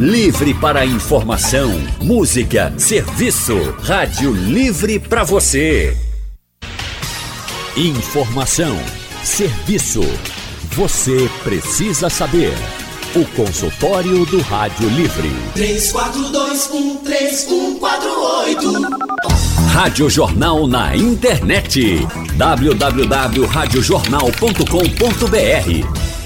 Livre para informação, música, serviço. Rádio Livre para você. Informação, serviço. Você precisa saber. O consultório do Rádio Livre. 34213148. Rádio Jornal na internet. www.radiojornal.com.br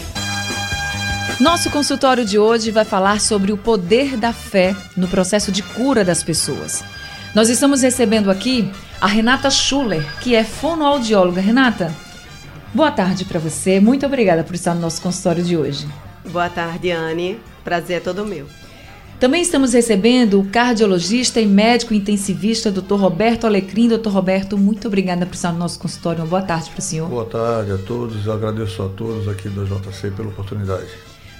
nosso consultório de hoje vai falar sobre o poder da fé no processo de cura das pessoas. Nós estamos recebendo aqui a Renata Schuller, que é fonoaudióloga. Renata, boa tarde para você. Muito obrigada por estar no nosso consultório de hoje. Boa tarde, Anne. Prazer é todo meu. Também estamos recebendo o cardiologista e médico intensivista, Dr. Roberto Alecrim. Dr. Roberto, muito obrigada por estar no nosso consultório. Uma boa tarde para o senhor. Boa tarde a todos. agradeço a todos aqui do JC pela oportunidade.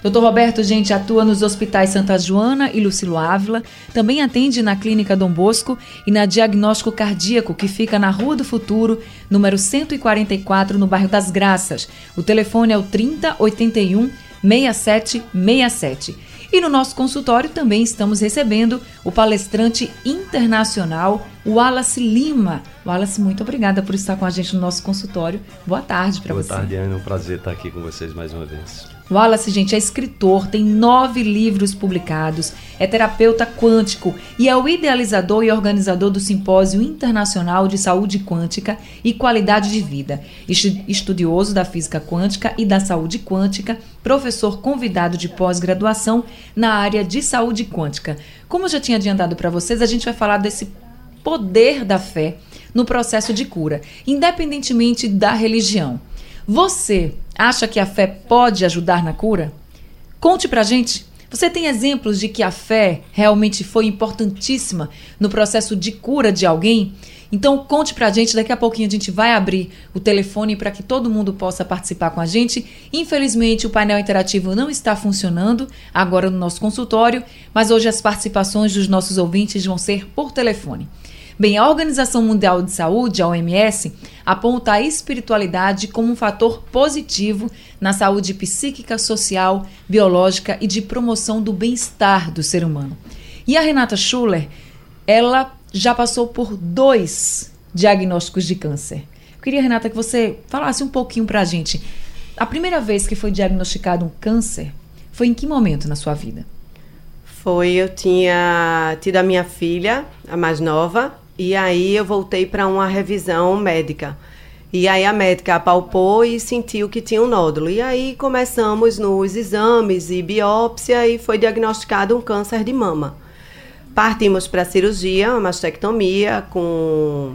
Dr. Roberto, gente, atua nos hospitais Santa Joana e Lucilo Ávila, também atende na Clínica Dom Bosco e na Diagnóstico Cardíaco, que fica na Rua do Futuro, número 144, no bairro das Graças. O telefone é o 3081 6767. E no nosso consultório também estamos recebendo o palestrante internacional Wallace Lima. Wallace, muito obrigada por estar com a gente no nosso consultório. Boa tarde para você. Boa tarde, Ana. É um prazer estar aqui com vocês mais uma vez. Wallace, gente, é escritor, tem nove livros publicados, é terapeuta quântico e é o idealizador e organizador do Simpósio Internacional de Saúde Quântica e Qualidade de Vida, estudioso da física quântica e da saúde quântica, professor convidado de pós-graduação na área de saúde quântica. Como eu já tinha adiantado para vocês, a gente vai falar desse poder da fé no processo de cura, independentemente da religião. Você acha que a fé pode ajudar na cura? Conte pra gente. Você tem exemplos de que a fé realmente foi importantíssima no processo de cura de alguém? Então conte pra gente, daqui a pouquinho a gente vai abrir o telefone para que todo mundo possa participar com a gente. Infelizmente o painel interativo não está funcionando agora no nosso consultório, mas hoje as participações dos nossos ouvintes vão ser por telefone. Bem, a Organização Mundial de Saúde, a OMS, aponta a espiritualidade como um fator positivo na saúde psíquica, social, biológica e de promoção do bem-estar do ser humano. E a Renata Schuller, ela já passou por dois diagnósticos de câncer. Eu queria, Renata, que você falasse um pouquinho para a gente. A primeira vez que foi diagnosticado um câncer foi em que momento na sua vida? Foi, eu tinha tido a minha filha, a mais nova, e aí eu voltei para uma revisão médica. E aí a médica apalpou e sentiu que tinha um nódulo. E aí começamos nos exames e biópsia e foi diagnosticado um câncer de mama. Partimos para a cirurgia, uma mastectomia com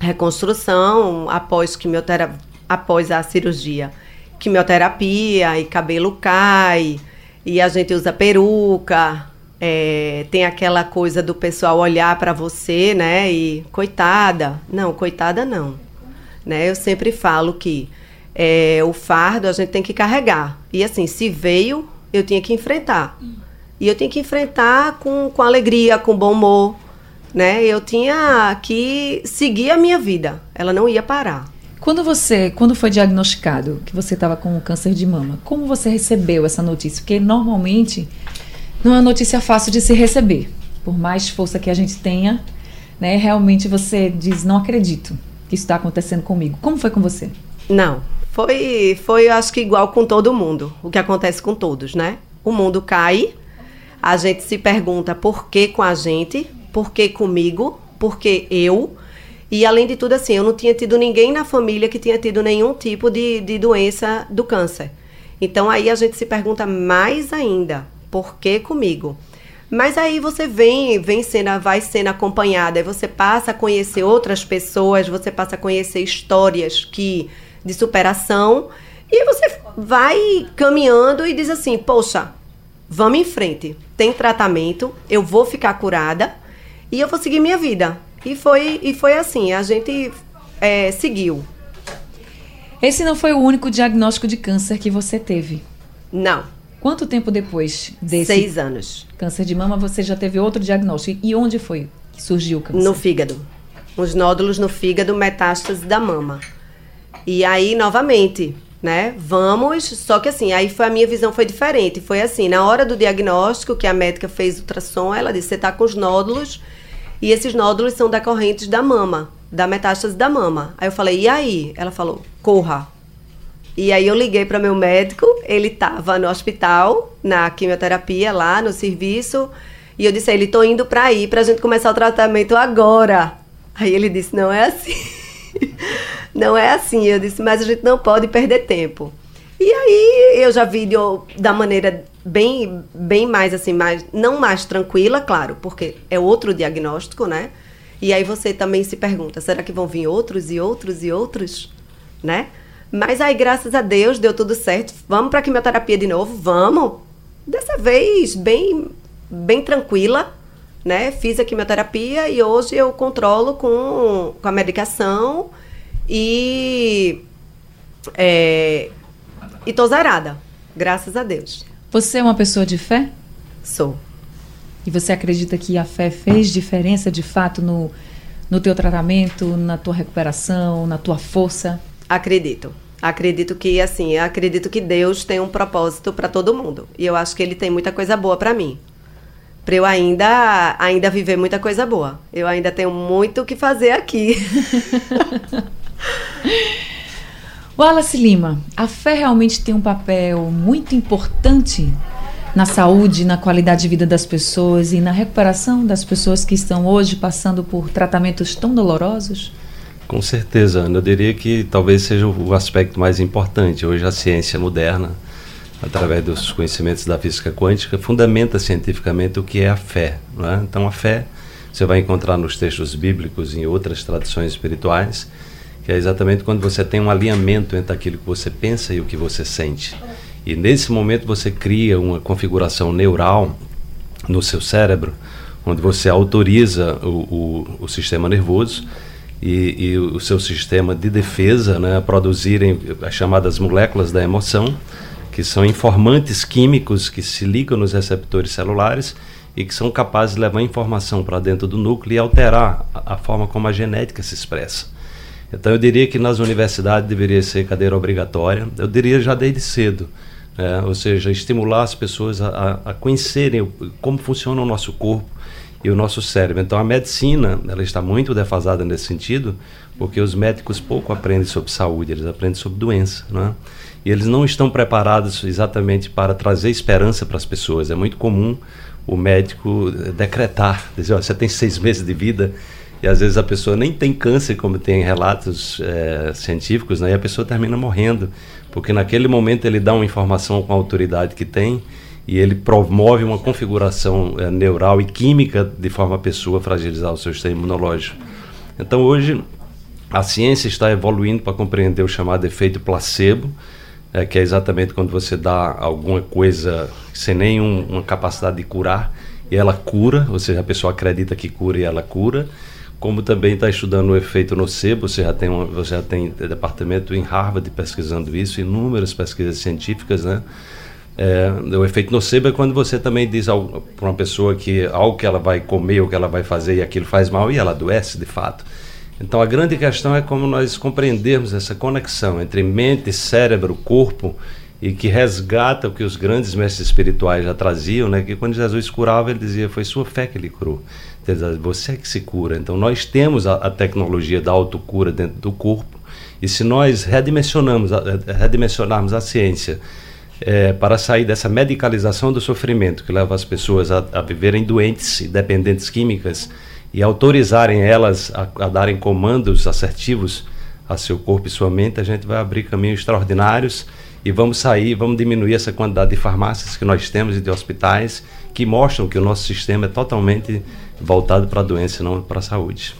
reconstrução após quimioterapia, após a cirurgia. Quimioterapia e cabelo cai, e a gente usa peruca, é, tem aquela coisa do pessoal olhar para você, né? E coitada. Não, coitada não. Né? Eu sempre falo que é, o fardo a gente tem que carregar. E assim, se veio, eu tinha que enfrentar. E eu tinha que enfrentar com, com alegria, com bom humor. Né? Eu tinha que seguir a minha vida. Ela não ia parar. Quando você, quando foi diagnosticado que você estava com câncer de mama, como você recebeu essa notícia? Porque normalmente não é uma notícia fácil de se receber. Por mais força que a gente tenha, né, realmente você diz, não acredito que isso está acontecendo comigo. Como foi com você? Não, foi, foi acho que igual com todo mundo, o que acontece com todos, né? O mundo cai, a gente se pergunta por que com a gente, por que comigo, por que eu, e além de tudo, assim, eu não tinha tido ninguém na família que tinha tido nenhum tipo de, de doença do câncer. Então aí a gente se pergunta mais ainda, por que comigo? Mas aí você vem, vem sendo, vai sendo acompanhada, aí você passa a conhecer outras pessoas, você passa a conhecer histórias que de superação e você vai caminhando e diz assim: "Poxa, vamos em frente. Tem tratamento, eu vou ficar curada e eu vou seguir minha vida". E foi e foi assim, a gente é, seguiu. Esse não foi o único diagnóstico de câncer que você teve? Não. Quanto tempo depois desse Seis anos. câncer de mama você já teve outro diagnóstico? E onde foi que surgiu o câncer? No fígado. Os nódulos no fígado, metástase da mama. E aí, novamente, né? Vamos, só que assim, aí foi a minha visão foi diferente. Foi assim, na hora do diagnóstico que a médica fez o ultrassom, ela disse: "Você tá com os nódulos e esses nódulos são decorrentes da mama, da metástase da mama". Aí eu falei: "E aí?". Ela falou: "Corra". E aí eu liguei para meu médico, ele estava no hospital, na quimioterapia lá no serviço, e eu disse a ele: "Tô indo para aí para a gente começar o tratamento agora". Aí ele disse: "Não é assim". não é assim. Eu disse, mas a gente não pode perder tempo. E aí eu já vi de, da maneira bem, bem mais assim, mais, não mais tranquila, claro, porque é outro diagnóstico, né? E aí você também se pergunta, será que vão vir outros e outros e outros, né? Mas aí, graças a Deus, deu tudo certo. Vamos para quimioterapia de novo? Vamos. Dessa vez, bem, bem tranquila, né? Fiz a quimioterapia e hoje eu controlo com, com a medicação e. É, e tô zarada, graças a Deus. Você é uma pessoa de fé? Sou. E você acredita que a fé fez diferença de fato no, no teu tratamento, na tua recuperação, na tua força? Acredito. Acredito que assim, acredito que Deus tem um propósito para todo mundo. E eu acho que ele tem muita coisa boa para mim para eu ainda, ainda viver muita coisa boa. Eu ainda tenho muito o que fazer aqui. Wallace Lima, a fé realmente tem um papel muito importante na saúde, na qualidade de vida das pessoas e na recuperação das pessoas que estão hoje passando por tratamentos tão dolorosos? Com certeza, Ana. Eu diria que talvez seja o aspecto mais importante. Hoje a ciência moderna através dos conhecimentos da física quântica, fundamenta cientificamente o que é a fé. É? Então, a fé você vai encontrar nos textos bíblicos e em outras tradições espirituais, que é exatamente quando você tem um alinhamento entre aquilo que você pensa e o que você sente. E nesse momento você cria uma configuração neural no seu cérebro, onde você autoriza o, o, o sistema nervoso e, e, o seu sistema de defesa né, produzirem as chamadas moléculas da emoção que são informantes químicos que se ligam nos receptores celulares e que são capazes de levar informação para dentro do núcleo e alterar a, a, forma como a genética se expressa. Então eu diria que nas universidades deveria ser cadeira obrigatória, eu diria já desde cedo, né? ou seja, estimular as pessoas a, a conhecerem como funciona o nosso corpo e o nosso cérebro. Então a medicina ela está muito defasada nesse sentido, porque os médicos pouco aprendem sobre saúde, eles aprendem sobre doença, não é? e eles não estão preparados exatamente para trazer esperança para as pessoas. É muito comum o médico decretar, dizer, você tem seis meses de vida e às vezes a pessoa nem tem câncer, como tem relatos é, científicos, né? e a pessoa termina morrendo, porque naquele momento ele dá uma informação com a autoridade que tem e ele promove uma configuração é, neural e química de forma a pessoa fragilizar o seu sistema imunológico. Então hoje a ciência está evoluindo para compreender o chamado efeito placebo, é, que é exatamente quando você dá alguma coisa sem nenhuma capacidade de curar e ela cura, ou seja, a pessoa acredita que cura e ela cura. Como também está estudando o efeito nocebo, você já tem você já tem departamento em Harvard pesquisando isso, inúmeras pesquisas científicas, né? É, o efeito nocebo é quando você também diz para uma pessoa que algo que ela vai comer ou que ela vai fazer e aquilo faz mal e ela adoece de fato. Então a grande questão é como nós compreendermos essa conexão entre mente, cérebro, corpo e que resgata o que os grandes mestres espirituais já traziam, né? Que quando Jesus curava, ele dizia, foi sua fé que lhe curou. Você é que se cura. Então nós temos a, a tecnologia da autocura dentro do corpo e se nós redimensionamos, redimensionarmos a ciência é, para sair dessa medicalização do sofrimento que leva as pessoas a, a viverem doentes e dependentes químicas, e autorizarem elas a, a darem comandos assertivos a seu corpo e sua mente, a gente vai abrir caminhos extraordinários e vamos sair, vamos diminuir essa quantidade de farmácias que nós temos e de hospitais que mostram que o nosso sistema é totalmente voltado para a doença, não para a saúde.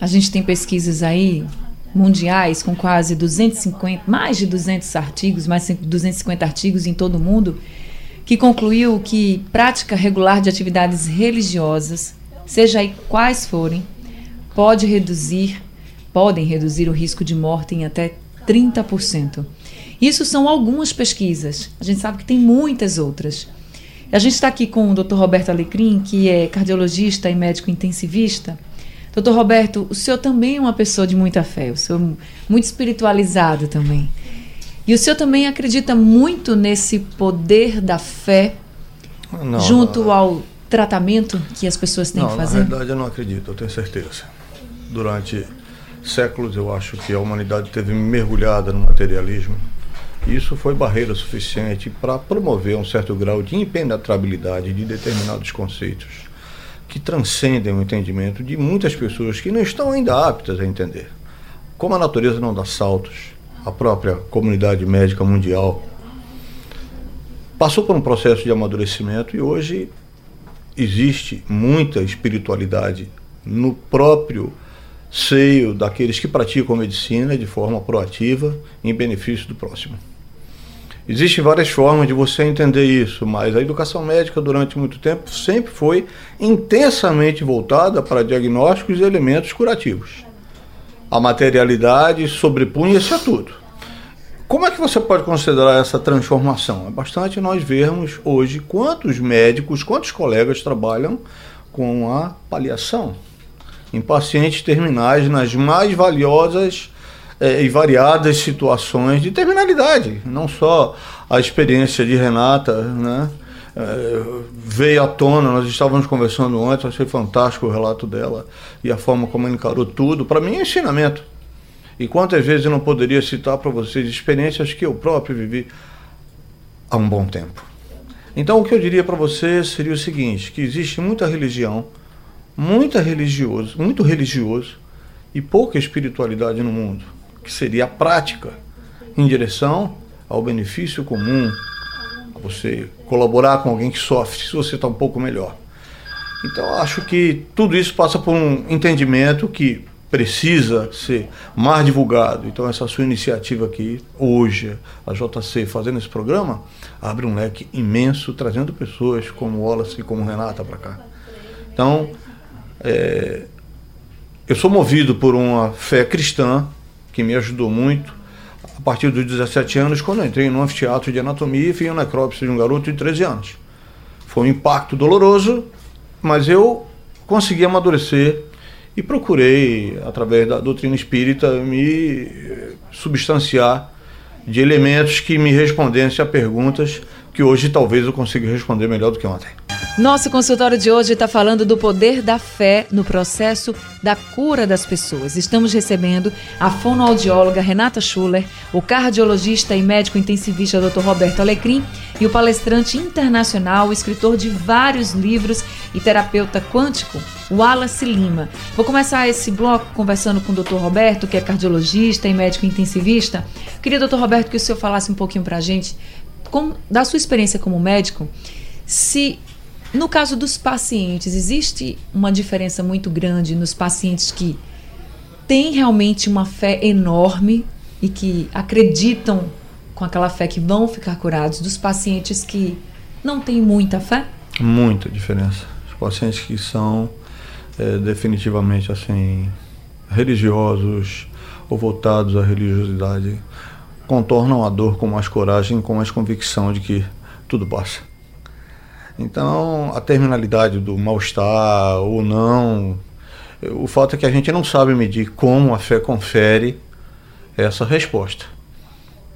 A gente tem pesquisas aí mundiais com quase 250, mais de 200 artigos, mais de 250 artigos em todo o mundo, que concluiu que prática regular de atividades religiosas seja aí quais forem, pode reduzir, podem reduzir o risco de morte em até 30%. Isso são algumas pesquisas. A gente sabe que tem muitas outras. A gente está aqui com o Dr. Roberto Alecrim, que é cardiologista e médico intensivista. Doutor Roberto, o senhor também é uma pessoa de muita fé, o senhor é muito espiritualizado também. E o senhor também acredita muito nesse poder da fé não, junto não, ao tratamento que as pessoas têm não, que fazer? Na verdade, eu não acredito, eu tenho certeza. Durante séculos, eu acho que a humanidade teve mergulhada no materialismo. E isso foi barreira suficiente para promover um certo grau de impenetrabilidade de determinados conceitos que transcendem o entendimento de muitas pessoas que não estão ainda aptas a entender. Como a natureza não dá saltos, a própria comunidade médica mundial passou por um processo de amadurecimento e hoje existe muita espiritualidade no próprio seio daqueles que praticam medicina de forma proativa em benefício do próximo. Existem várias formas de você entender isso, mas a educação médica durante muito tempo sempre foi intensamente voltada para diagnósticos e elementos curativos. A materialidade sobrepunha-se a tudo. Como é que você pode considerar essa transformação? É bastante nós vermos hoje quantos médicos, quantos colegas trabalham com a paliação em pacientes terminais nas mais valiosas é, e variadas situações de terminalidade. Não só a experiência de Renata, né? É, veio à tona, nós estávamos conversando ontem, achei fantástico o relato dela e a forma como ela encarou tudo. Para mim é ensinamento. E quantas vezes eu não poderia citar para vocês experiências que eu próprio vivi há um bom tempo. Então o que eu diria para vocês seria o seguinte, que existe muita religião, muita religioso, muito religioso e pouca espiritualidade no mundo que seria a prática em direção ao benefício comum, você colaborar com alguém que sofre, se você está um pouco melhor. Então, acho que tudo isso passa por um entendimento que precisa ser mais divulgado. Então, essa sua iniciativa aqui, hoje, a JC fazendo esse programa, abre um leque imenso, trazendo pessoas como Wallace e como Renata para cá. Então, é, eu sou movido por uma fé cristã, que me ajudou muito a partir dos 17 anos, quando eu entrei no anfiteatro de anatomia e fiz uma necrópsia de um garoto de 13 anos. Foi um impacto doloroso, mas eu consegui amadurecer e procurei, através da doutrina espírita, me substanciar de elementos que me respondessem a perguntas que hoje talvez eu consiga responder melhor do que ontem. Nosso consultório de hoje está falando do poder da fé no processo da cura das pessoas. Estamos recebendo a fonoaudióloga Renata Schuller, o cardiologista e médico intensivista Dr. Roberto Alecrim e o palestrante internacional, escritor de vários livros e terapeuta quântico, Wallace Lima. Vou começar esse bloco conversando com o Dr. Roberto, que é cardiologista e médico intensivista. Queria, Dr. Roberto, que o senhor falasse um pouquinho para a gente com, da sua experiência como médico, se no caso dos pacientes, existe uma diferença muito grande nos pacientes que têm realmente uma fé enorme e que acreditam com aquela fé que vão ficar curados, dos pacientes que não têm muita fé? Muita diferença. Os pacientes que são é, definitivamente assim religiosos ou voltados à religiosidade contornam a dor com mais coragem, com mais convicção de que tudo passa. Então, a terminalidade do mal-estar ou não, o fato é que a gente não sabe medir como a fé confere essa resposta.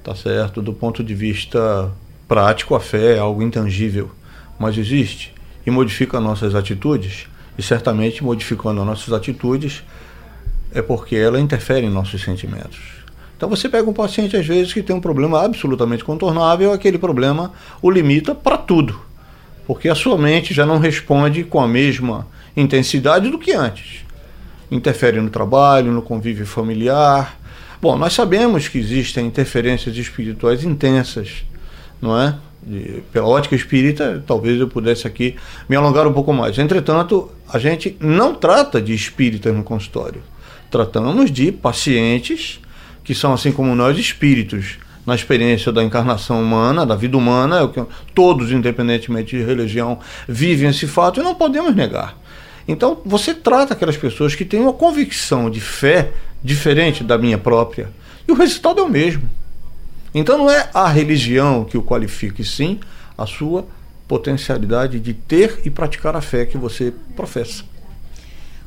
Tá certo? Do ponto de vista prático, a fé é algo intangível, mas existe e modifica nossas atitudes, e certamente modificando nossas atitudes é porque ela interfere em nossos sentimentos. Então você pega um paciente às vezes que tem um problema absolutamente contornável, aquele problema o limita para tudo porque a sua mente já não responde com a mesma intensidade do que antes. Interfere no trabalho, no convívio familiar. Bom, nós sabemos que existem interferências espirituais intensas, não é? De, pela ótica espírita, talvez eu pudesse aqui me alongar um pouco mais. Entretanto, a gente não trata de espíritas no consultório. Tratamos de pacientes que são, assim como nós, espíritos na experiência da encarnação humana, da vida humana, é o que todos, independentemente de religião, vivem esse fato e não podemos negar. Então, você trata aquelas pessoas que têm uma convicção de fé diferente da minha própria, e o resultado é o mesmo. Então, não é a religião que o qualifica, e sim a sua potencialidade de ter e praticar a fé que você professa.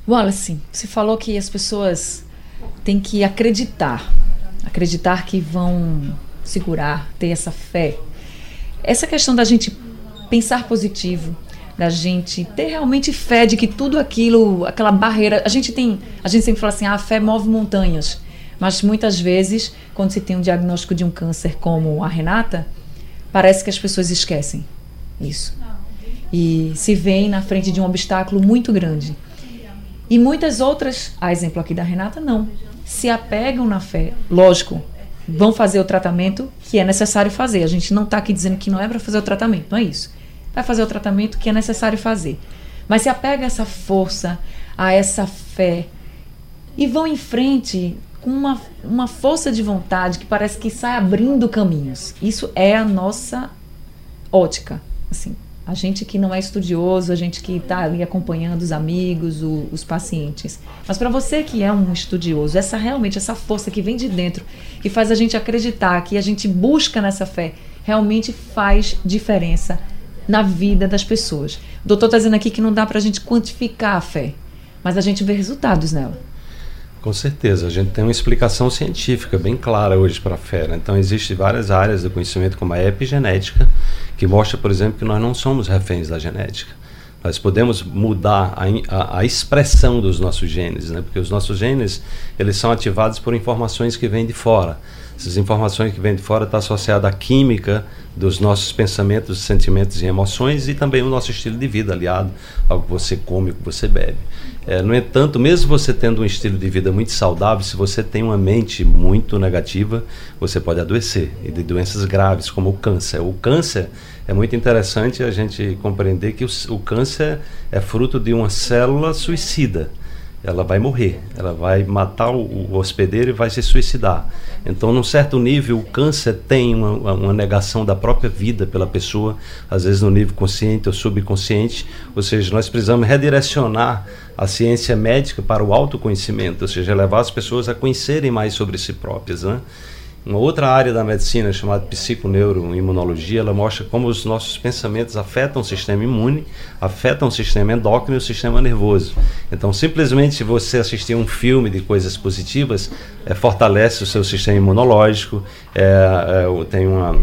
Wallace, você falou que as pessoas têm que acreditar, acreditar que vão segurar, ter essa fé. Essa questão da gente pensar positivo, da gente ter realmente fé de que tudo aquilo, aquela barreira, a gente tem, a gente sempre fala assim, ah, a fé move montanhas, mas muitas vezes, quando se tem um diagnóstico de um câncer como a Renata, parece que as pessoas esquecem isso. E se veem na frente de um obstáculo muito grande. E muitas outras, a exemplo aqui da Renata, não. Se apegam na fé. Lógico, vão fazer o tratamento que é necessário fazer. A gente não está aqui dizendo que não é para fazer o tratamento, não é isso. Vai fazer o tratamento que é necessário fazer. Mas se apega a essa força, a essa fé e vão em frente com uma, uma força de vontade que parece que sai abrindo caminhos. Isso é a nossa ótica, assim, a gente que não é estudioso, a gente que está ali acompanhando os amigos, o, os pacientes. Mas para você que é um estudioso, essa realmente, essa força que vem de dentro, que faz a gente acreditar, que a gente busca nessa fé, realmente faz diferença na vida das pessoas. O doutor está dizendo aqui que não dá para a gente quantificar a fé, mas a gente vê resultados nela. Com certeza, a gente tem uma explicação científica bem clara hoje para a. Né? Então, existem várias áreas do conhecimento, como a epigenética, que mostra, por exemplo, que nós não somos reféns da genética. Nós podemos mudar a, a, a, expressão dos nossos genes, né? porque os nossos genes eles são ativados por informações que vêm de fora. Essas informações que vêm de fora estão associadas à química dos nossos pensamentos, sentimentos e emoções e também o nosso estilo de vida, aliado ao que você come, ao que você bebe. É, no entanto, mesmo você tendo um estilo de vida muito saudável, se você tem uma mente muito negativa, você pode adoecer e de doenças graves, como o câncer. O câncer é muito interessante a gente compreender que o, o câncer é fruto de uma célula suicida ela vai morrer, ela vai matar o, o, hospedeiro e vai se suicidar. Então, num certo nível, o câncer tem uma, uma, negação da própria vida pela pessoa, às vezes no nível consciente ou subconsciente. Ou seja, nós precisamos redirecionar a ciência médica para o autoconhecimento, ou seja, levar as pessoas a conhecerem mais sobre si próprias. Né? Uma outra área da medicina chamada psiconeuroimunologia, ela mostra como os nossos pensamentos afetam o sistema imune, afetam o sistema endócrino e o sistema nervoso. Então, simplesmente você assistir um filme de coisas positivas é, fortalece o seu sistema imunológico, é, é, tem uma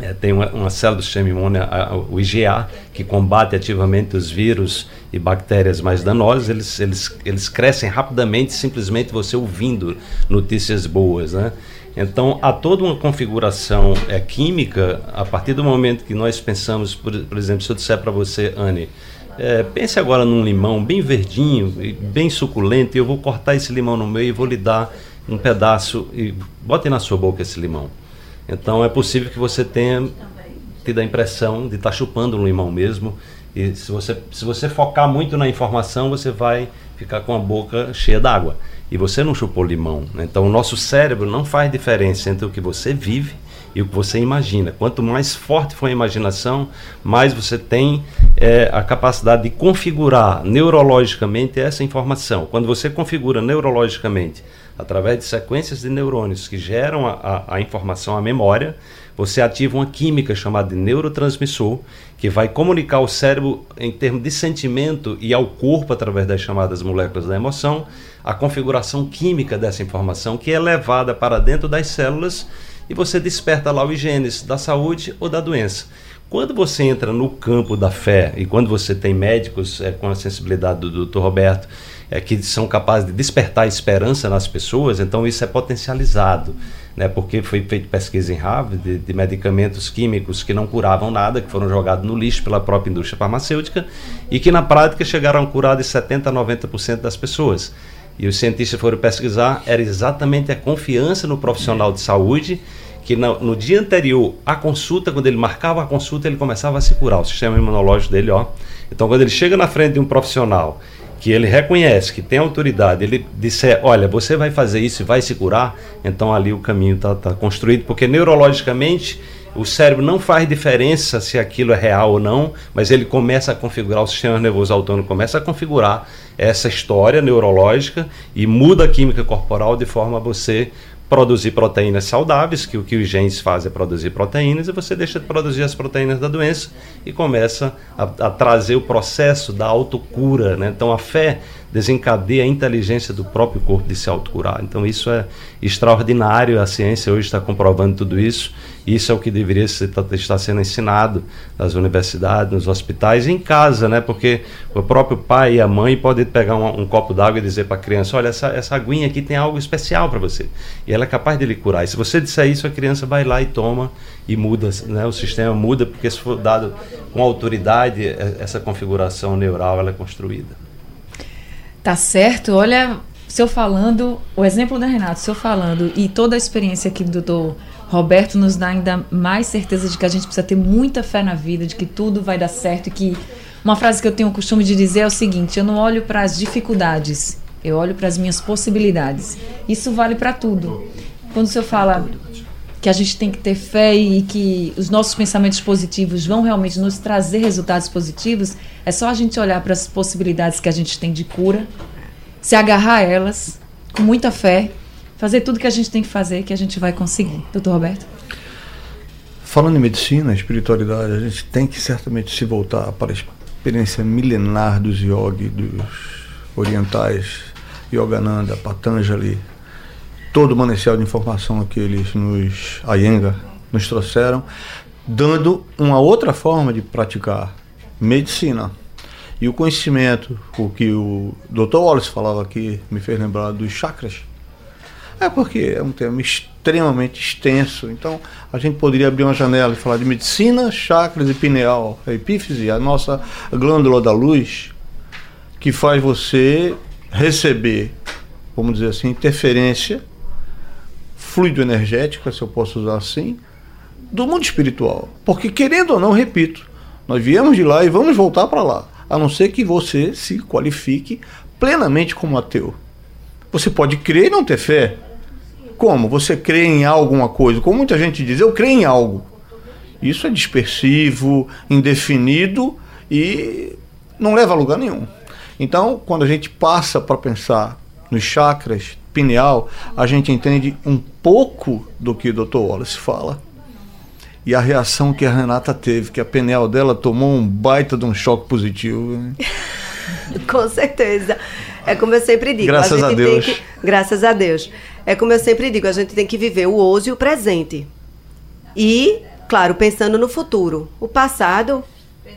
é, tem uma, uma, célula do sistema imune, a, a, o IgA, que combate ativamente os vírus e bactérias mais danosas, eles, eles, eles crescem rapidamente simplesmente você ouvindo notícias boas, né? Então, há toda uma configuração é, química a partir do momento que nós pensamos, por, por exemplo, se eu disser para você, Anne, é, pense agora num limão bem verdinho, bem suculento, e eu vou cortar esse limão no meio e vou lhe dar um pedaço e bote na sua boca esse limão. Então, é possível que você tenha tido a impressão de estar tá chupando um limão mesmo. E se você, se você focar muito na informação, você vai ficar com a boca cheia d'água e você não chupou limão. Né? Então, o nosso cérebro não faz diferença entre o que você vive e o que você imagina. Quanto mais forte for a imaginação, mais você tem é, a capacidade de configurar neurologicamente essa informação. Quando você configura neurologicamente, através de sequências de neurônios que geram a, a, a informação, a memória, você ativa uma química chamada de neurotransmissor, que vai comunicar ao cérebro em termos de sentimento e ao corpo através das chamadas moléculas da emoção, a configuração química dessa informação que é levada para dentro das células e você desperta lá o genes da saúde ou da doença. Quando você entra no campo da fé e quando você tem médicos é, com a sensibilidade do Dr. Roberto, é, que são capazes de despertar esperança nas pessoas, então isso é potencializado né, porque foi feita pesquisa em Harvard de, de, medicamentos químicos que não curavam nada, que foram jogados no lixo pela própria indústria farmacêutica e que na prática chegaram a curar de 70% a 90% das pessoas. E os cientistas foram pesquisar, era exatamente a confiança no profissional de saúde que no, dia anterior à consulta, quando ele marcava a consulta, ele começava a se curar, o sistema imunológico dele, ó. Então, quando ele chega na frente de um profissional que ele reconhece, que tem autoridade, ele disser, olha, você vai fazer isso e vai se curar, então ali o caminho está tá construído, porque neurologicamente o cérebro não faz diferença se aquilo é real ou não, mas ele começa a configurar, o sistema nervoso autônomo começa a configurar essa história neurológica e muda a química corporal de forma a você produzir proteínas saudáveis, que o que os genes fazem é produzir proteínas, e você deixa de produzir as proteínas da doença e começa a, a trazer o processo da autocura. Né? Então a fé desencadeia a inteligência do próprio corpo de se autocurar. Então isso é extraordinário, a ciência hoje está comprovando tudo isso. Isso é o que deveria ser, estar sendo ensinado nas universidades, nos hospitais em casa, né? Porque o próprio pai e a mãe podem pegar um, um copo d'água e dizer para a criança: olha, essa, essa aguinha aqui tem algo especial para você. E ela é capaz de lhe curar. E se você disser isso, a criança vai lá e toma e muda, né? o sistema muda, porque se for dado com autoridade, é, essa configuração neural ela é construída. Tá certo. Olha, o senhor falando, o exemplo da Renato, o senhor falando e toda a experiência aqui do doutor Roberto nos dá ainda mais certeza de que a gente precisa ter muita fé na vida, de que tudo vai dar certo e que uma frase que eu tenho o costume de dizer é o seguinte: eu não olho para as dificuldades, eu olho para as minhas possibilidades. Isso vale para tudo. Quando o senhor fala que a gente tem que ter fé e que os nossos pensamentos positivos vão realmente nos trazer resultados positivos, é só a gente olhar para as possibilidades que a gente tem de cura, se agarrar a elas com muita fé, fazer tudo que a gente tem que fazer que a gente vai conseguir. Doutor Roberto? Falando em medicina, espiritualidade, a gente tem que certamente se voltar para a experiência milenar dos yogi, dos orientais, Yogananda, Patanjali, todo o manancial de informação que eles nos, a Yenga, nos trouxeram, dando uma outra forma de praticar medicina. E o conhecimento, o que o Dr. Wallace falava aqui, me fez lembrar dos chakras. É porque é um tema extremamente extenso. Então, a gente poderia abrir uma janela e falar de medicina, chakras e pineal, a epífise, a nossa glândula da luz, que faz você receber, vamos dizer assim, interferência fluido energético, se eu posso usar assim, do mundo espiritual. Porque, querendo ou não, repito, nós viemos de lá e vamos voltar para lá, a não ser que você se qualifique plenamente como ateu. Você pode crer e não ter fé. Como? Você crê em alguma coisa. Como muita gente diz, eu creio em algo. Isso é dispersivo, indefinido e não leva a lugar nenhum. Então, quando a gente passa para pensar nos chakras, pineal, a gente entende um pouco do que o Dr. Wallace fala. E a reação que a Renata teve, que a pineal dela tomou um baita de um choque positivo. Com certeza. É como eu sempre digo. Graças a, a Deus. Que, graças a Deus. É como eu sempre digo, a gente tem que viver o hoje e o presente. E, claro, pensando no futuro. O passado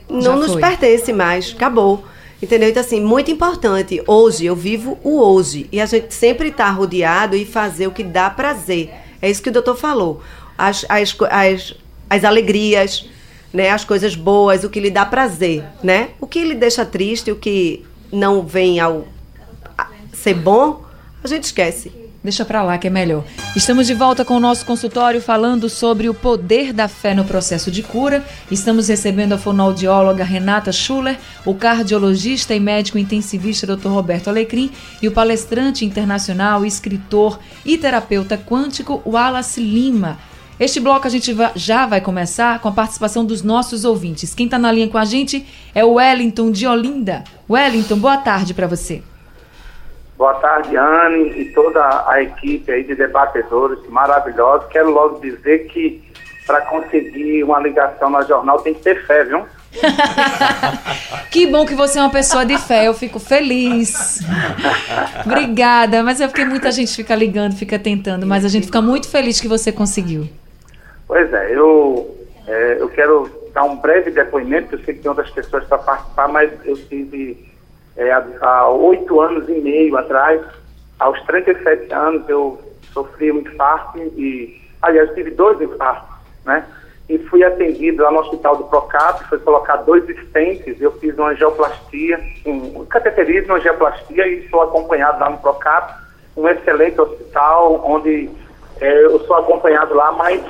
não nos pertence mais, acabou. Entendeu? Então, assim, muito importante. Hoje, eu vivo o hoje. E a gente sempre está rodeado e fazer o que dá prazer. É isso que o doutor falou. As, as, as, as alegrias, né? as coisas boas, o que lhe dá prazer. Né? O que lhe deixa triste, o que não vem ao ser bom, a gente esquece. Deixa para lá que é melhor. Estamos de volta com o nosso consultório falando sobre o poder da fé no processo de cura. Estamos recebendo a fonoaudióloga Renata Schuller, o cardiologista e médico intensivista Dr. Roberto Alecrim e o palestrante internacional, escritor e terapeuta quântico Wallace Lima. Este bloco a gente já vai começar com a participação dos nossos ouvintes. Quem está na linha com a gente é o Wellington de Olinda. Wellington, boa tarde para você. Boa tarde, Anne e toda a equipe aí de debatedores maravilhosos. Quero logo dizer que para conseguir uma ligação no jornal tem que ter fé, viu? que bom que você é uma pessoa de fé, eu fico feliz. Obrigada, mas é porque muita gente fica ligando, fica tentando, mas a gente fica muito feliz que você conseguiu. Pois é, eu, é, eu quero dar um breve depoimento, eu sei que tem outras pessoas para participar, mas eu tive é, há oito anos e meio atrás, aos 37 anos, eu sofri um infarto e, aliás, tive dois infartos, né? E fui atendido lá no hospital do Procap, foi colocar dois estentes, eu fiz uma angioplastia, um cateterismo, uma angioplastia e sou acompanhado lá no Procap, um excelente hospital, onde é, eu sou acompanhado lá, mas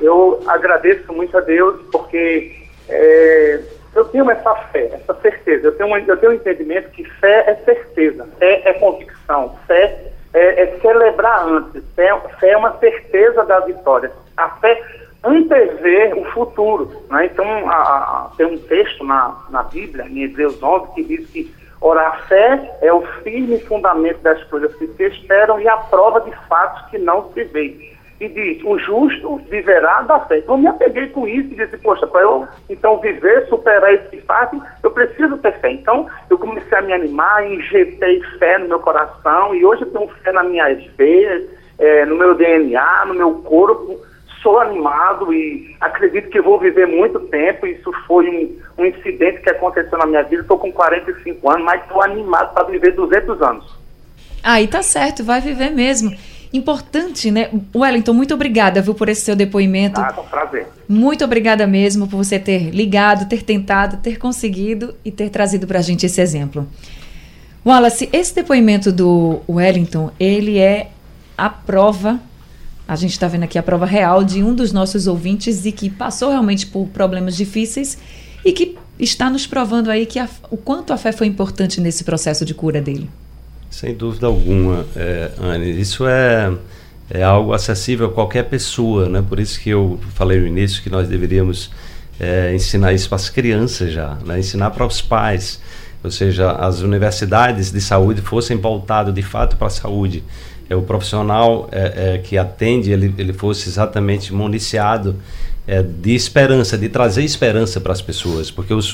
eu agradeço muito a Deus porque é, eu tenho essa fé, essa certeza. Eu tenho, eu tenho um entendimento que fé é certeza, fé é convicção, fé é, é celebrar antes, fé, fé, é uma certeza da vitória. A fé antever o futuro. Né? Então, a, a, tem um texto na, na Bíblia, em Hebreus 11, que diz que ora, a fé é o firme fundamento das coisas que se esperam e a prova de fatos que não se veem e diz: o justo viverá da fé. Então, eu me apeguei com isso e disse: poxa, para eu então viver, superar esse fato, eu preciso ter fé. Então, eu comecei a me animar, injetei fé no meu coração e hoje eu tenho fé nas minhas veias, é, no meu DNA, no meu corpo. Sou animado e acredito que vou viver muito tempo. Isso foi um, um incidente que aconteceu na minha vida. Estou com 45 anos, mas estou animado para viver 200 anos. Aí tá certo, vai viver mesmo. Importante, né? Wellington, muito obrigada, viu, por esse seu depoimento. Ah, foi um prazer. Muito obrigada mesmo por você ter ligado, ter tentado, ter conseguido e ter trazido para a gente esse exemplo. Wallace, esse depoimento do Wellington, ele é a prova, a gente está vendo aqui a prova real de um dos nossos ouvintes e que passou realmente por problemas difíceis e que está nos provando aí que a, o quanto a fé foi importante nesse processo de cura dele. Sem dúvida alguma, é, Anne. Isso é, é algo acessível a qualquer pessoa, né? Por isso que eu falei no início que nós deveríamos é, ensinar isso para as crianças já, né? ensinar para os pais, ou seja, as universidades de saúde fossem voltadas de fato para a saúde. É, o profissional é, é, que atende, ele, ele fosse exatamente municiado é, de esperança, de trazer esperança para as pessoas, porque os,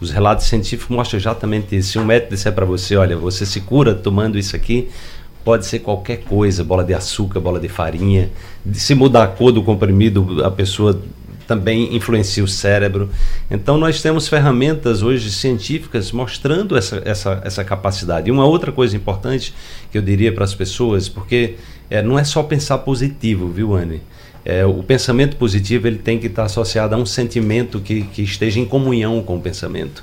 os, relatos científicos mostram exatamente isso. Se um médico disser para você, olha, você se cura tomando isso aqui, pode ser qualquer coisa, bola de açúcar, bola de farinha, se mudar a cor do comprimido, a pessoa também influencia o cérebro. Então nós temos ferramentas hoje científicas mostrando essa, essa, essa capacidade. E uma outra coisa importante que eu diria para as pessoas, porque é, não é só pensar positivo, viu, Anne? É, o pensamento positivo ele tem que estar associado a um sentimento que, que esteja em comunhão com o pensamento.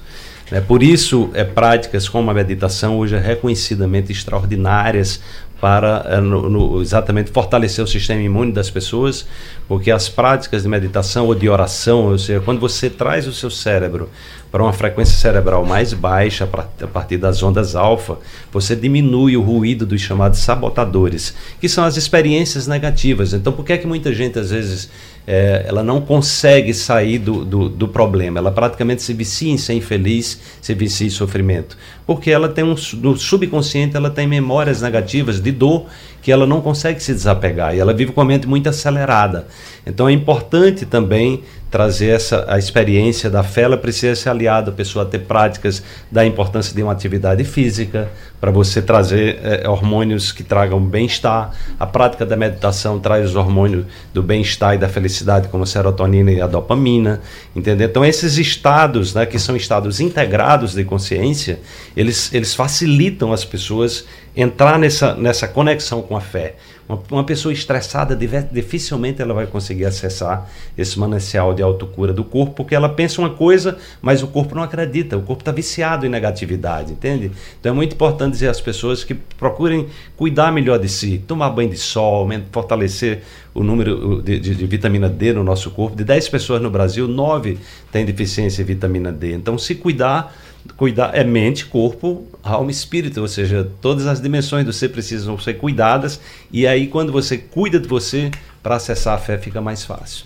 É, por isso, é, práticas como a meditação hoje é reconhecidamente extraordinárias para é, no, no, exatamente fortalecer o sistema imune das pessoas, porque as práticas de meditação ou de oração, ou seja, quando você traz o seu cérebro para uma frequência cerebral mais baixa, a partir das ondas alfa, você diminui o ruído dos chamados sabotadores, que são as experiências negativas. Então, por que é que muita gente, às vezes, é, ela não consegue sair do, do, do, problema? Ela praticamente se vicia em ser infeliz, se vicia em sofrimento. Porque ela tem um, no subconsciente, ela tem memórias negativas de dor que ela não consegue se desapegar e ela vive com a mente muito acelerada. Então é importante também trazer essa a experiência da fé, ela precisa ser aliada a pessoa ter práticas da importância de uma atividade física, para você trazer é, hormônios que tragam bem-estar. A prática da meditação traz os hormônios do bem-estar e da felicidade, como a serotonina e a dopamina, entendeu? Então esses estados, né, que são estados integrados de consciência, eles, eles facilitam as pessoas entrar nessa, nessa conexão com a fé. Uma, uma pessoa estressada dificilmente ela vai conseguir acessar esse manancial de autocura do corpo, porque ela pensa uma coisa, mas o corpo não acredita, o corpo está viciado em negatividade, entende? Então é muito importante dizer às pessoas que procurem cuidar melhor de si, tomar banho de sol, fortalecer o número de, de, de vitamina D no nosso corpo. De 10 pessoas no Brasil, 9 têm deficiência em vitamina D. Então, se cuidar cuidar é mente, corpo, alma e espírito, ou seja, todas as dimensões do ser precisam ser cuidadas e aí quando você cuida de você, para acessar a fé fica mais fácil.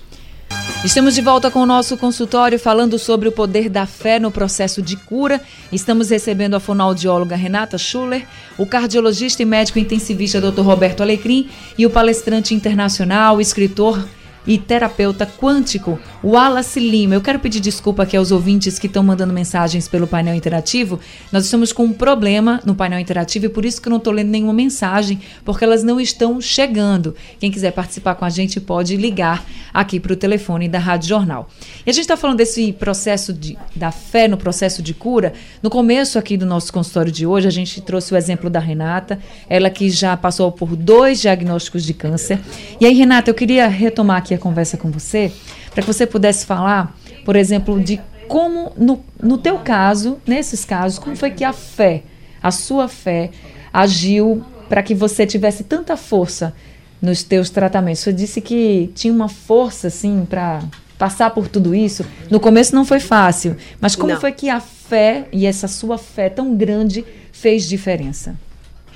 Estamos de volta com o nosso consultório falando sobre o poder da fé no processo de cura. Estamos recebendo a fonoaudióloga Renata Schuller, o cardiologista e médico intensivista Dr. Roberto Alecrim e o palestrante internacional, escritor e terapeuta quântico Wallace Lima. Eu quero pedir desculpa aqui aos ouvintes que estão mandando mensagens pelo painel interativo. Nós estamos com um problema no painel interativo e por isso que eu não estou lendo nenhuma mensagem, porque elas não estão chegando. Quem quiser participar com a gente pode ligar aqui para o telefone da Rádio Jornal. E a gente está falando desse processo de, da fé no processo de cura. No começo aqui do nosso consultório de hoje, a gente trouxe o exemplo da Renata, ela que já passou por dois diagnósticos de câncer. E aí, Renata, eu queria retomar aqui a conversa com você, para que você pudesse falar, por exemplo, de como, no, no teu caso, nesses casos, como foi que a fé, a sua fé, agiu para que você tivesse tanta força nos teus tratamentos? Você disse que tinha uma força, assim, para passar por tudo isso. No começo não foi fácil, mas como não. foi que a fé e essa sua fé tão grande fez diferença?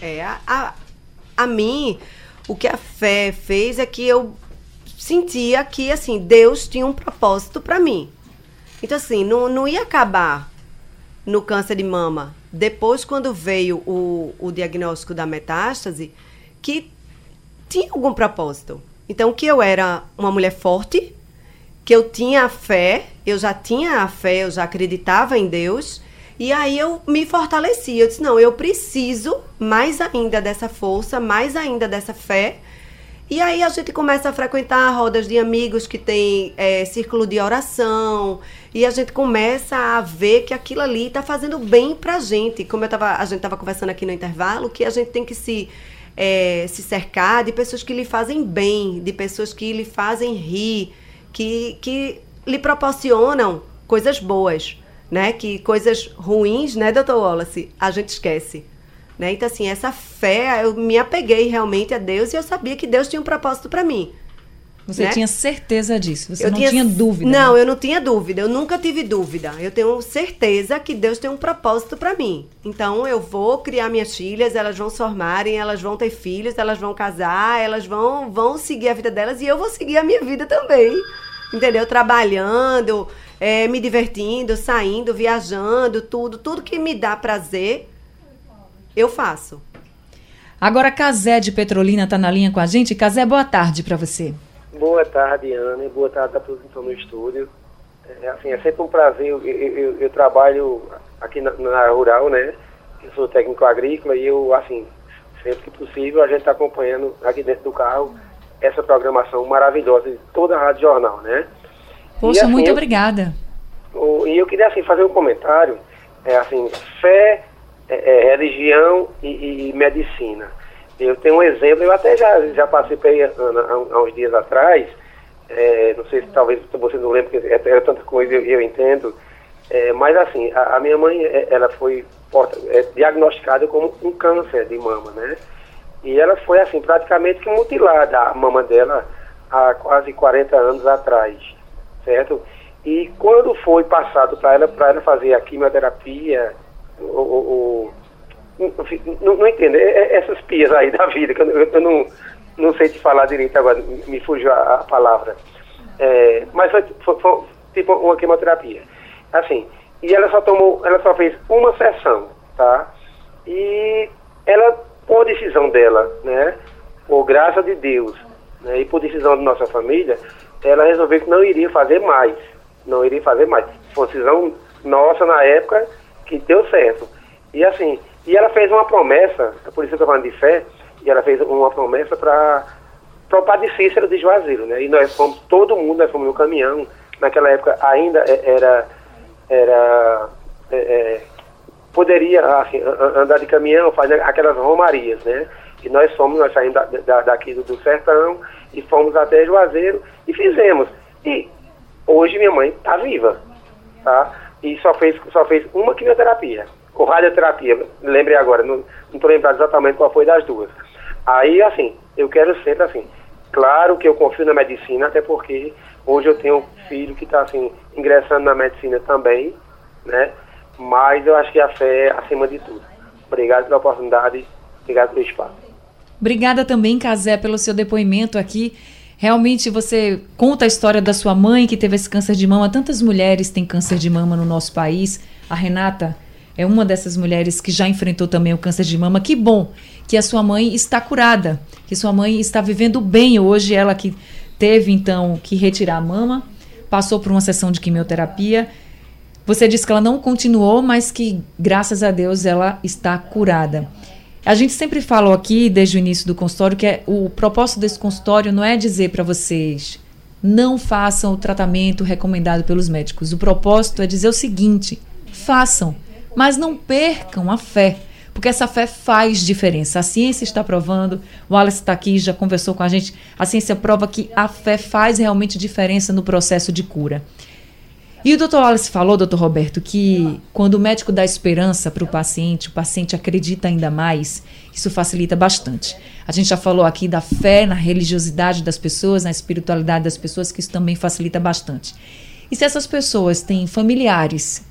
É, a, a, a mim, o que a fé fez é que eu sentia que assim Deus tinha um propósito para mim. Então assim, não, não ia acabar no câncer de mama. Depois, quando veio o, o diagnóstico da metástase, que tinha algum propósito. Então, que eu era uma mulher forte, que eu tinha a fé, eu já tinha a fé, eu já acreditava em Deus, E aí eu me fortaleci. Eu disse: não, eu preciso mais ainda dessa força, mais ainda dessa fé. E aí a gente começa a frequentar rodas de amigos que tem é, círculo de oração. E a gente começa a ver que aquilo ali está fazendo bem pra gente. Como eu tava, a gente estava conversando aqui no intervalo, que a gente tem que se, é, se cercar de pessoas que lhe fazem bem, de pessoas que lhe fazem rir, que, que lhe proporcionam coisas boas né? Que coisas ruins, né, doutor Wallace, a gente esquece. Né? Então, assim, essa fé, eu me apeguei realmente a Deus e eu sabia que Deus tinha um propósito para mim. Você né? tinha certeza disso? Você eu não tinha, tinha dúvida? Não, né? eu não tinha dúvida. Eu nunca tive dúvida. Eu tenho certeza que Deus tem um propósito para mim. Então, eu vou criar minhas filhas, elas vão se formarem, elas vão ter filhos, elas vão casar, elas vão, vão seguir a vida delas e eu vou seguir a minha vida também. Entendeu? Trabalhando, é, me divertindo, saindo, viajando, tudo, tudo que me dá prazer, eu faço. Agora, Casé de Petrolina está na linha com a gente. Casé, boa tarde para você. Boa tarde, Ana, boa tarde a todos que estão no estúdio. É, assim, é sempre um prazer, eu, eu, eu, eu trabalho aqui na, na, rural, né? Eu sou técnico agrícola e eu, assim, sempre que possível, a gente está acompanhando aqui dentro do carro essa programação maravilhosa de toda a Rádio Jornal, né? Poxa, e, assim, muito eu, obrigada. O, e eu queria assim fazer um comentário, é assim, fé, é, é, religião e, e, medicina. Eu tenho um exemplo, eu até já, já participei há, há uns dias atrás, é, não sei se talvez você não lembra, porque é, é tanta coisa eu, eu entendo, é, mas assim, a, a, minha mãe, ela foi é, diagnosticada como um câncer de mama, né? E ela foi assim, praticamente mutilada, a mama dela, há quase 40 anos atrás certo? E quando foi passado para ela, para ela fazer a quimioterapia, o, não, não entendo, é, é, essas pias aí da vida, que eu, eu, não, não sei te falar direito agora, me fugiu a, a palavra. É, mas foi, foi, foi, tipo uma quimioterapia. Assim, e ela só tomou, ela só fez uma sessão, tá? E ela, por decisão dela, né, por graça de Deus, né, e por decisão de nossa família, ela resolveu que não iria fazer mais. Não iria fazer mais. Foi decisão nossa na época que deu certo. E assim, e ela fez uma promessa, por isso eu estou falando de fé, e ela fez uma promessa para o padre Cícero de Juazeiro, né? E nós fomos, todo mundo, nós fomos no caminhão, naquela época ainda era, era é, é, poderia assim, andar de caminhão, fazer aquelas romarias, né? E nós fomos, nós saímos da, da, daqui do, do sertão e fomos até Juazeiro e fizemos. E hoje minha mãe está viva, tá? E só fez, só fez uma quimioterapia, ou radioterapia, lembrei agora, não estou lembrado exatamente qual foi das duas. Aí, assim, eu quero sempre assim, claro que eu confio na medicina, até porque hoje eu tenho um filho que está assim, ingressando na medicina também, né? Mas eu acho que a fé é acima de tudo. Obrigado pela oportunidade, obrigado pelo espaço. Obrigada também, Casé, pelo seu depoimento aqui. Realmente você conta a história da sua mãe que teve esse câncer de mama. Tantas mulheres têm câncer de mama no nosso país. A Renata é uma dessas mulheres que já enfrentou também o câncer de mama. Que bom que a sua mãe está curada, que sua mãe está vivendo bem hoje. Ela que teve então que retirar a mama, passou por uma sessão de quimioterapia. Você disse que ela não continuou, mas que graças a Deus ela está curada. A gente sempre falou aqui, desde o início do consultório, que é, o propósito desse consultório não é dizer para vocês não façam o tratamento recomendado pelos médicos. O propósito é dizer o seguinte: façam, mas não percam a fé. Porque essa fé faz diferença. A ciência está provando, o Wallace está aqui, já conversou com a gente. A ciência prova que a fé faz realmente diferença no processo de cura. E o doutor Wallace falou, doutor Roberto, que quando o médico dá esperança para o paciente, o paciente acredita ainda mais, isso facilita bastante. A gente já falou aqui da fé na religiosidade das pessoas, na espiritualidade das pessoas, que isso também facilita bastante. E se essas pessoas têm familiares,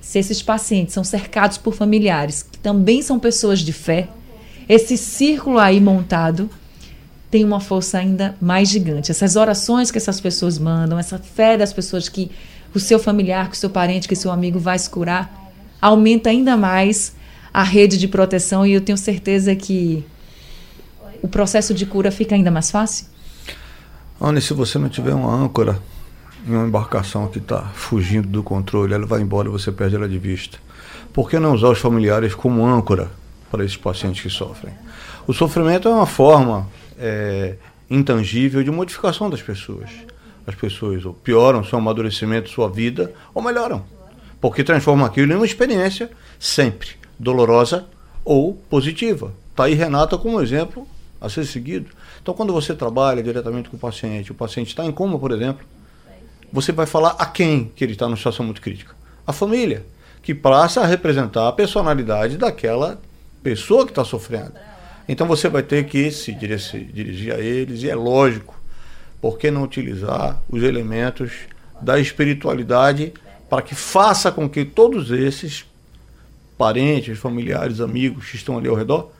se esses pacientes são cercados por familiares, que também são pessoas de fé, esse círculo aí montado tem uma força ainda mais gigante. Essas orações que essas pessoas mandam, essa fé das pessoas que o seu familiar, que o seu parente, que seu amigo vai se curar, aumenta ainda mais a rede de proteção e eu tenho certeza que o processo de cura fica ainda mais fácil? Anne, se você não tiver uma âncora em uma embarcação que está fugindo do controle, ela vai embora e você perde ela de vista. por que não usar os familiares como âncora para esses pacientes que sofrem? O sofrimento é uma forma é, intangível de modificação das pessoas. As pessoas ou pioram seu amadurecimento, sua vida, ou melhoram. Porque transformam aquilo em uma experiência sempre dolorosa ou positiva. Está aí Renata como exemplo a ser seguido. Então, quando você trabalha diretamente com o paciente, o paciente está em coma, por exemplo, você vai falar a quem que ele está numa situação muito crítica? A família, que passa a representar a personalidade daquela pessoa que está sofrendo. Então você vai ter que se dirigir a eles, e é lógico, por que não utilizar os elementos da espiritualidade para que faça com que todos esses parentes, familiares, amigos que estão ali ao redor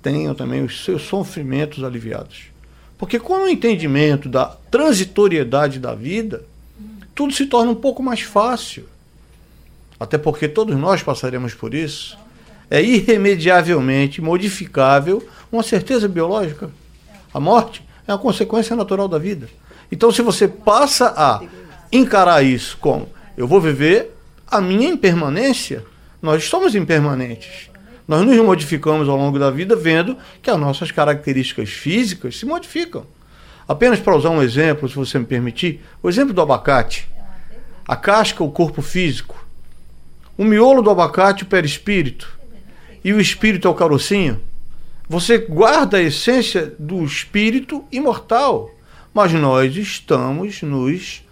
tenham também os seus sofrimentos aliviados. Porque com o entendimento da transitoriedade da vida, tudo se torna um pouco mais fácil. Até porque todos nós passaremos por isso. É irremediavelmente modificável uma certeza biológica. A morte é uma consequência natural da vida. Então, se você passa a encarar isso como eu vou viver a minha impermanência, nós somos impermanentes. Nós nos modificamos ao longo da vida vendo que as nossas características físicas se modificam. Apenas para usar um exemplo, se você me permitir, o exemplo do abacate. A casca, o corpo físico. O miolo do abacate, o perispírito. E o espírito é o carocinho. Você guarda a essência do espírito imortal. Mas nós estamos nos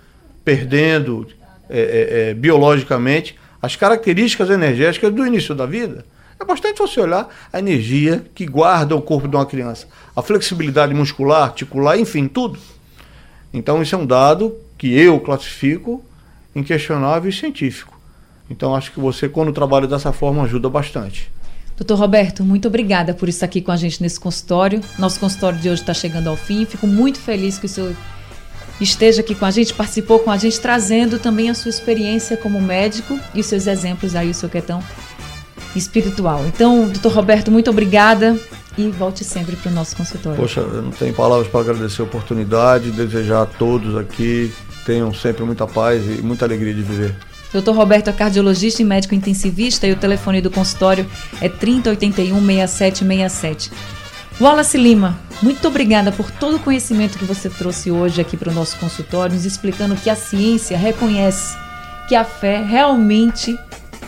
perdendo é, é, é, biologicamente as características energéticas do início da vida. É bastante você olhar a energia que guarda o corpo de uma criança, a flexibilidade muscular, articular, enfim, tudo. Então, isso é um dado que eu classifico inquestionável e científico. Então, acho que você, quando trabalha dessa forma, ajuda bastante. Doutor Roberto, muito obrigada por estar aqui com a gente nesse consultório. Nosso consultório de hoje está chegando ao fim. Fico muito feliz que o senhor esteja aqui com a gente, participou com a gente, trazendo também a sua experiência como médico e os seus exemplos aí, o seu questão espiritual. Então, doutor Roberto, muito obrigada e volte sempre para o nosso consultório. Poxa, eu não tenho palavras para agradecer a oportunidade, desejar a todos aqui tenham sempre muita paz e muita alegria de viver. Doutor Roberto é cardiologista e médico intensivista e o telefone do consultório é 3081 6767. Wallace Lima, muito obrigada por todo o conhecimento que você trouxe hoje aqui para o nosso consultório, nos explicando que a ciência reconhece que a fé realmente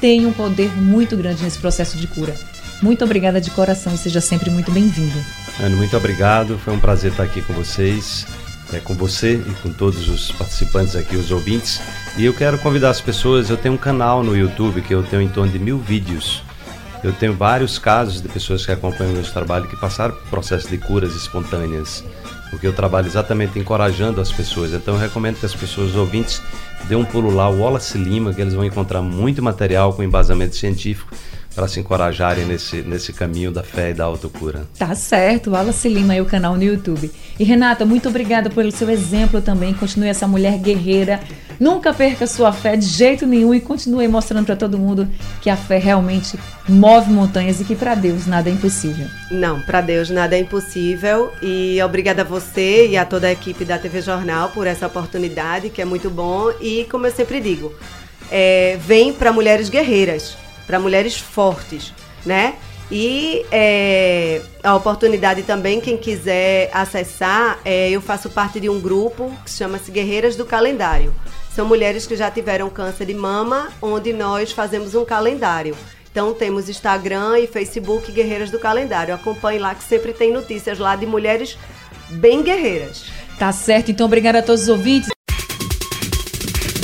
tem um poder muito grande nesse processo de cura. Muito obrigada de coração e seja sempre muito bem-vindo. Muito obrigado. Foi um prazer estar aqui com vocês, é, com você e com todos os participantes aqui, os ouvintes. E eu quero convidar as pessoas. Eu tenho um canal no YouTube que eu tenho em torno de mil vídeos eu tenho vários casos de pessoas que acompanham o meu trabalho que passaram por processo de curas espontâneas, porque eu trabalho exatamente encorajando as pessoas. Então eu recomendo que as pessoas, os ouvintes, dêem um pulo lá, o Wallace Lima, que eles vão encontrar muito material com embasamento científico para se encorajarem nesse, nesse caminho da fé e da autocura. Tá certo, Wallace Lima e o canal no YouTube. E Renata, muito obrigada pelo seu exemplo também. Continue essa mulher guerreira. Nunca perca sua fé de jeito nenhum e continue mostrando para todo mundo que a fé realmente move montanhas e que para Deus nada é impossível. Não, para Deus nada é impossível. E obrigada a você e a toda a equipe da TV Jornal por essa oportunidade, que é muito bom. E como eu sempre digo, é, vem para mulheres guerreiras para mulheres fortes, né? E é, a oportunidade também, quem quiser acessar, é, eu faço parte de um grupo que chama-se Guerreiras do Calendário. São mulheres que já tiveram câncer de mama, onde nós fazemos um calendário. Então temos Instagram e Facebook Guerreiras do Calendário. Acompanhe lá que sempre tem notícias lá de mulheres bem guerreiras. Tá certo, então obrigada a todos os ouvintes.